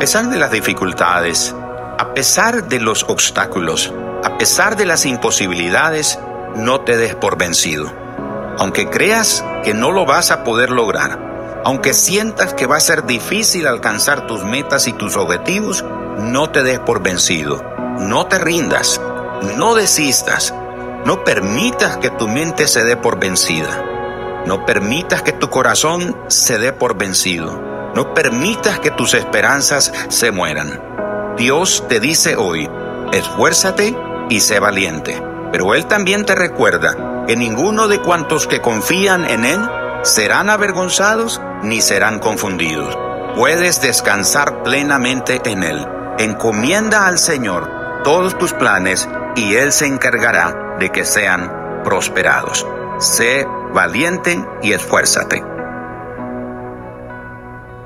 pesar de las dificultades, a pesar de los obstáculos, a pesar de las imposibilidades, no te des por vencido. Aunque creas que no lo vas a poder lograr, aunque sientas que va a ser difícil alcanzar tus metas y tus objetivos, no te des por vencido. No te rindas, no desistas, no permitas que tu mente se dé por vencida. No permitas que tu corazón se dé por vencido. No permitas que tus esperanzas se mueran. Dios te dice hoy, esfuérzate y sé valiente. Pero Él también te recuerda que ninguno de cuantos que confían en Él serán avergonzados ni serán confundidos. Puedes descansar plenamente en Él. Encomienda al Señor todos tus planes y Él se encargará de que sean prosperados. Sé valiente y esfuérzate.